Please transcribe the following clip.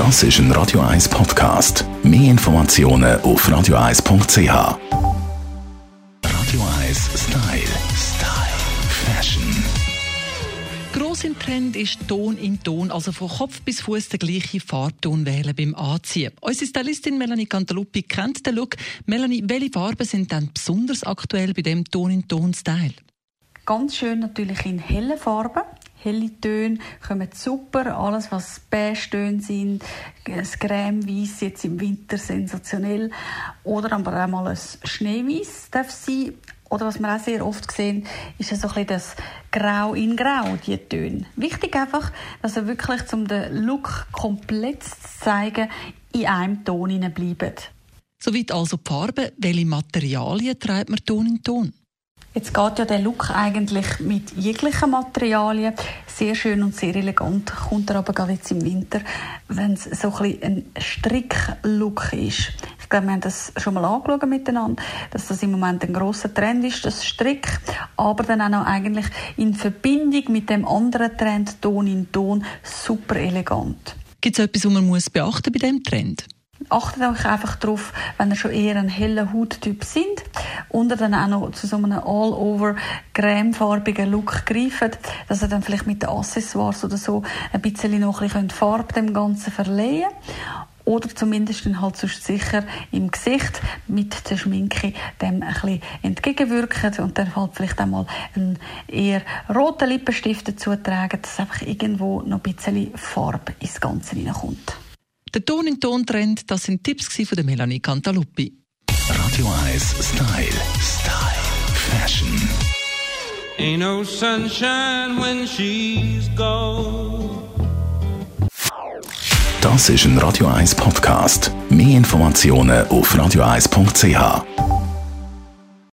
Das ist ein Radio 1 Podcast. Mehr Informationen auf radio1.ch. Radio 1 Style. Style. Fashion. Gross im Trend ist Ton in Ton, also von Kopf bis Fuß der gleiche Farbton wählen beim Anziehen. Unsere Stylistin Melanie Cantaluppi kennt den Look. Melanie, welche Farben sind denn besonders aktuell bei dem Ton in Ton Style? Ganz schön natürlich in hellen Farben helle Töne kommen super. Alles, was Beige-Töne sind, das Creme-Weiß jetzt im Winter sensationell. Oder aber auch mal ein Schneeweiß darf sein. Oder was wir auch sehr oft sehen, ist so ein bisschen das Grau in Grau, die Töne. Wichtig einfach, dass er wirklich, um den Look komplett zu zeigen, in einem Ton bleibt. Soweit also die Farbe. Welche Materialien treibt man Ton in Ton? Jetzt geht ja der Look eigentlich mit jeglichen Materialien sehr schön und sehr elegant. Kommt er aber gerade jetzt im Winter, wenn es so ein, ein Strick-Look ist. Ich glaube, wir haben das schon mal angeschaut miteinander, dass das im Moment ein großer Trend ist, das Strick, aber dann auch noch eigentlich in Verbindung mit dem anderen Trend Ton in Ton super elegant. Gibt es etwas, was man muss beachten bei diesem Trend? Achtet euch einfach darauf, wenn ihr schon eher ein heller Hauttyp sind und ihr dann auch noch zu so einem all-over cremefarbigen Look greift, dass ihr dann vielleicht mit den Accessoires oder so ein bisschen noch ein bisschen Farbe dem Ganzen verleihen oder zumindest dann halt sonst sicher im Gesicht mit der Schminke dem ein bisschen entgegenwirken und dann halt vielleicht einmal einen eher roten Lippenstift dazu tragen, dass einfach irgendwo noch ein bisschen Farbe ins Ganze hineinkommt. Der Ton in Ton Trend, das sind Tipps von der Melanie Cantaluppi. Radio 1 Style. Style. Fashion. Ain't no sunshine when she's gone. Das ist ein Radio 1 Podcast. Mehr Informationen auf radio1.ch.